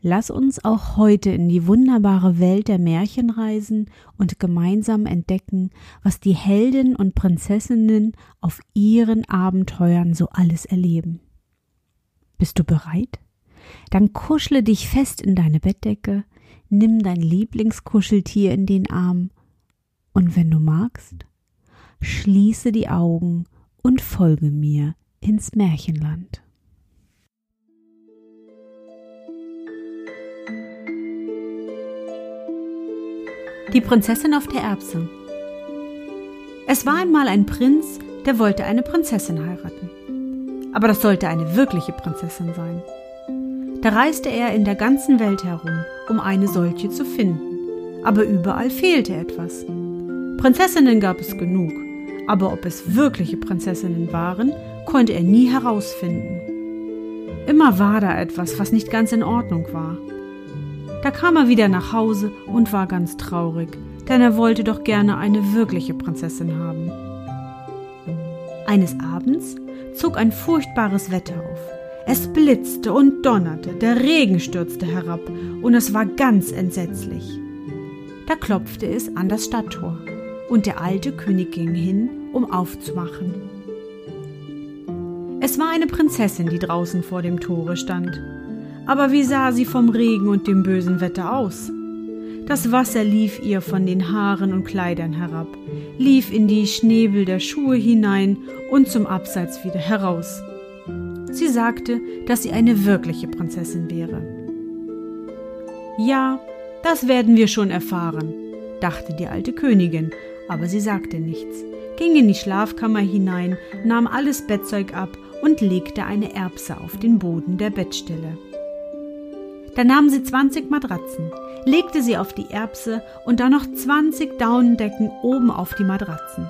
Lass uns auch heute in die wunderbare Welt der Märchen reisen und gemeinsam entdecken, was die Helden und Prinzessinnen auf ihren Abenteuern so alles erleben. Bist du bereit? Dann kuschle dich fest in deine Bettdecke, nimm dein Lieblingskuscheltier in den Arm und wenn du magst, schließe die Augen und folge mir ins Märchenland. Die Prinzessin auf der Erbse. Es war einmal ein Prinz, der wollte eine Prinzessin heiraten. Aber das sollte eine wirkliche Prinzessin sein. Da reiste er in der ganzen Welt herum, um eine solche zu finden. Aber überall fehlte etwas. Prinzessinnen gab es genug, aber ob es wirkliche Prinzessinnen waren, konnte er nie herausfinden. Immer war da etwas, was nicht ganz in Ordnung war. Da kam er wieder nach Hause und war ganz traurig, denn er wollte doch gerne eine wirkliche Prinzessin haben. Eines Abends zog ein furchtbares Wetter auf. Es blitzte und donnerte, der Regen stürzte herab, und es war ganz entsetzlich. Da klopfte es an das Stadttor, und der alte König ging hin, um aufzumachen. Es war eine Prinzessin, die draußen vor dem Tore stand. Aber wie sah sie vom Regen und dem bösen Wetter aus? Das Wasser lief ihr von den Haaren und Kleidern herab, lief in die Schnäbel der Schuhe hinein und zum Abseits wieder heraus. Sie sagte, dass sie eine wirkliche Prinzessin wäre. Ja, das werden wir schon erfahren, dachte die alte Königin, aber sie sagte nichts, ging in die Schlafkammer hinein, nahm alles Bettzeug ab und legte eine Erbse auf den Boden der Bettstelle. Da nahm sie 20 Matratzen, legte sie auf die Erbse und dann noch 20 Daunendecken oben auf die Matratzen.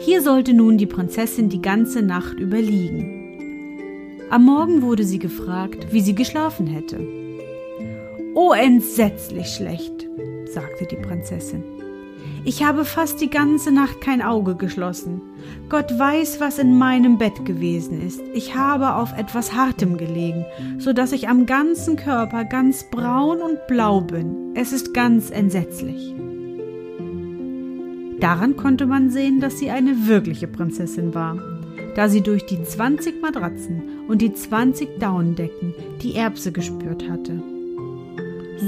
Hier sollte nun die Prinzessin die ganze Nacht über liegen. Am Morgen wurde sie gefragt, wie sie geschlafen hätte. Oh, entsetzlich schlecht, sagte die Prinzessin. Ich habe fast die ganze Nacht kein Auge geschlossen. Gott weiß, was in meinem Bett gewesen ist. Ich habe auf etwas Hartem gelegen, so dass ich am ganzen Körper ganz braun und blau bin. Es ist ganz entsetzlich. Daran konnte man sehen, dass sie eine wirkliche Prinzessin war, da sie durch die 20 Matratzen und die 20 Daunendecken die Erbse gespürt hatte.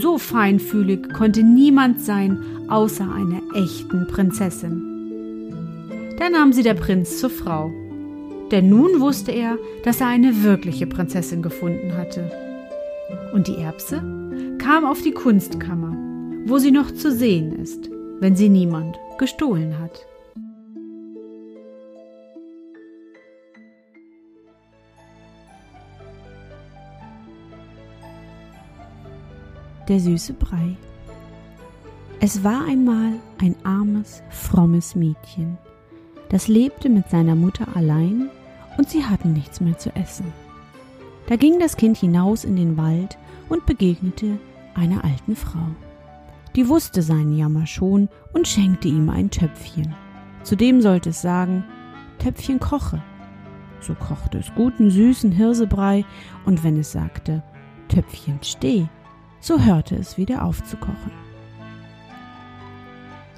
So feinfühlig konnte niemand sein, außer einer echten Prinzessin. Da nahm sie der Prinz zur Frau. Denn nun wusste er, dass er eine wirkliche Prinzessin gefunden hatte. Und die Erbse kam auf die Kunstkammer, wo sie noch zu sehen ist, wenn sie niemand gestohlen hat. Der süße Brei. Es war einmal ein armes, frommes Mädchen, das lebte mit seiner Mutter allein und sie hatten nichts mehr zu essen. Da ging das Kind hinaus in den Wald und begegnete einer alten Frau. Die wusste seinen Jammer schon und schenkte ihm ein Töpfchen. Zudem sollte es sagen, Töpfchen koche. So kochte es guten, süßen Hirsebrei, und wenn es sagte, Töpfchen steh, so hörte es wieder auf zu kochen.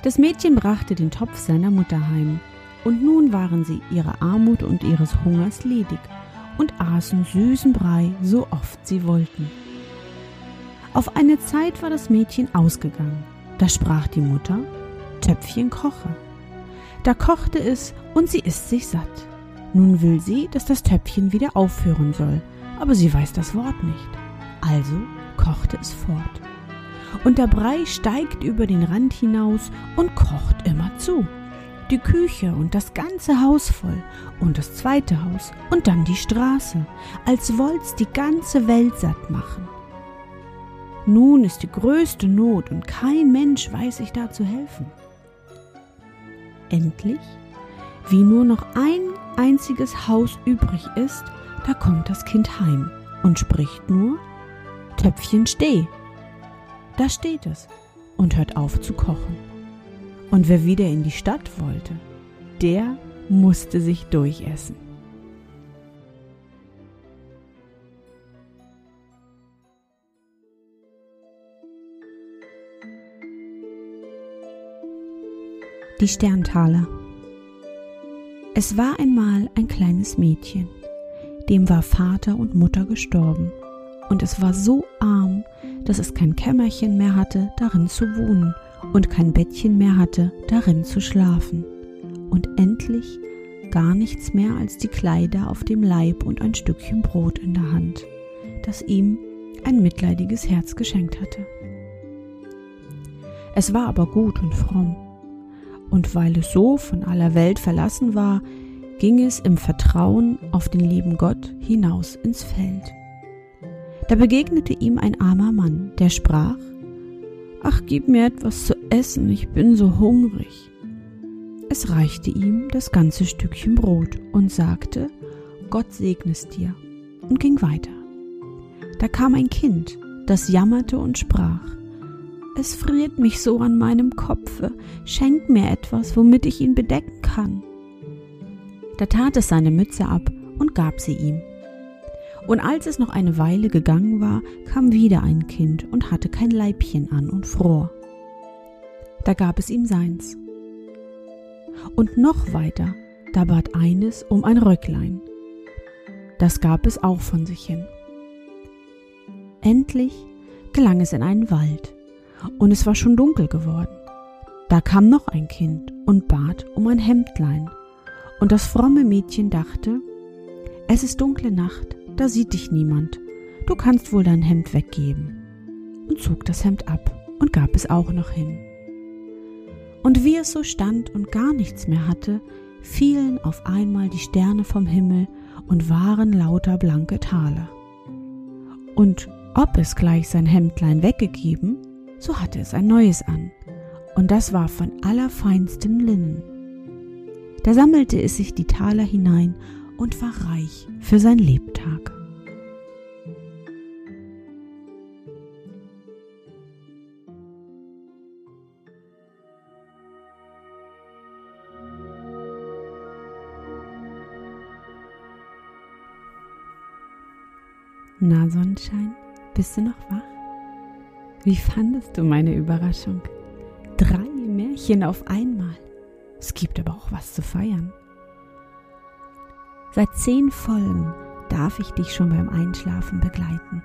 Das Mädchen brachte den Topf seiner Mutter heim, und nun waren sie ihrer Armut und ihres Hungers ledig und aßen süßen Brei so oft sie wollten. Auf eine Zeit war das Mädchen ausgegangen. Da sprach die Mutter, Töpfchen koche. Da kochte es und sie isst sich satt. Nun will sie, dass das Töpfchen wieder aufhören soll, aber sie weiß das Wort nicht. Also kochte es fort und der Brei steigt über den Rand hinaus und kocht immer zu. Die Küche und das ganze Haus voll und das zweite Haus und dann die Straße, als wollt's die ganze Welt satt machen. Nun ist die größte Not und kein Mensch weiß sich da zu helfen. Endlich, wie nur noch ein einziges Haus übrig ist, da kommt das Kind heim und spricht nur Töpfchen steh. Da steht es und hört auf zu kochen. Und wer wieder in die Stadt wollte, der musste sich durchessen. Die Sterntaler. Es war einmal ein kleines Mädchen, dem war Vater und Mutter gestorben, und es war so arm, dass es kein Kämmerchen mehr hatte, darin zu wohnen, und kein Bettchen mehr hatte, darin zu schlafen, und endlich gar nichts mehr als die Kleider auf dem Leib und ein Stückchen Brot in der Hand, das ihm ein mitleidiges Herz geschenkt hatte. Es war aber gut und fromm, und weil es so von aller Welt verlassen war, ging es im Vertrauen auf den lieben Gott hinaus ins Feld. Da begegnete ihm ein armer Mann, der sprach, Ach, gib mir etwas zu essen, ich bin so hungrig. Es reichte ihm das ganze Stückchen Brot und sagte, Gott segne es dir, und ging weiter. Da kam ein Kind, das jammerte und sprach, es friert mich so an meinem Kopfe. Schenk mir etwas, womit ich ihn bedecken kann. Da tat es seine Mütze ab und gab sie ihm. Und als es noch eine Weile gegangen war, kam wieder ein Kind und hatte kein Leibchen an und fror. Da gab es ihm seins. Und noch weiter, da bat eines um ein Röcklein. Das gab es auch von sich hin. Endlich gelang es in einen Wald und es war schon dunkel geworden. Da kam noch ein Kind und bat um ein Hemdlein, und das fromme Mädchen dachte, es ist dunkle Nacht, da sieht dich niemand, du kannst wohl dein Hemd weggeben, und zog das Hemd ab und gab es auch noch hin. Und wie es so stand und gar nichts mehr hatte, fielen auf einmal die Sterne vom Himmel und waren lauter blanke Taler. Und ob es gleich sein Hemdlein weggegeben, so hatte es ein neues an, und das war von allerfeinstem Linnen. Da sammelte es sich die Taler hinein und war reich für sein Lebtag. Na Sonnenschein, bist du noch wach? Wie fandest du meine Überraschung? Drei Märchen auf einmal. Es gibt aber auch was zu feiern. Seit zehn Folgen darf ich dich schon beim Einschlafen begleiten.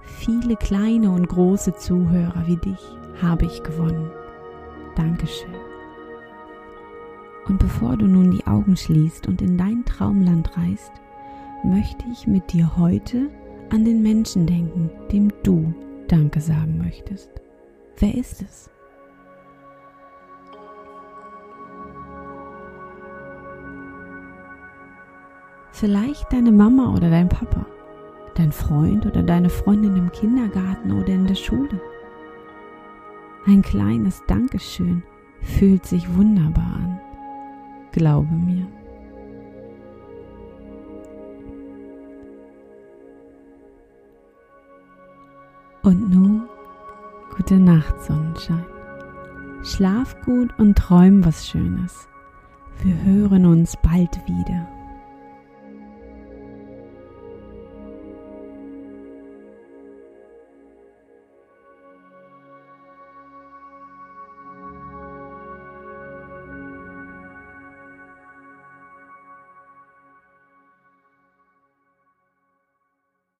Viele kleine und große Zuhörer wie dich habe ich gewonnen. Dankeschön. Und bevor du nun die Augen schließt und in dein Traumland reist, möchte ich mit dir heute an den Menschen denken, dem du Danke sagen möchtest. Wer ist es? Vielleicht deine Mama oder dein Papa, dein Freund oder deine Freundin im Kindergarten oder in der Schule. Ein kleines Dankeschön fühlt sich wunderbar an. Glaube mir. Und nun, gute Nacht, Sonnenschein. Schlaf gut und träum was Schönes. Wir hören uns bald wieder.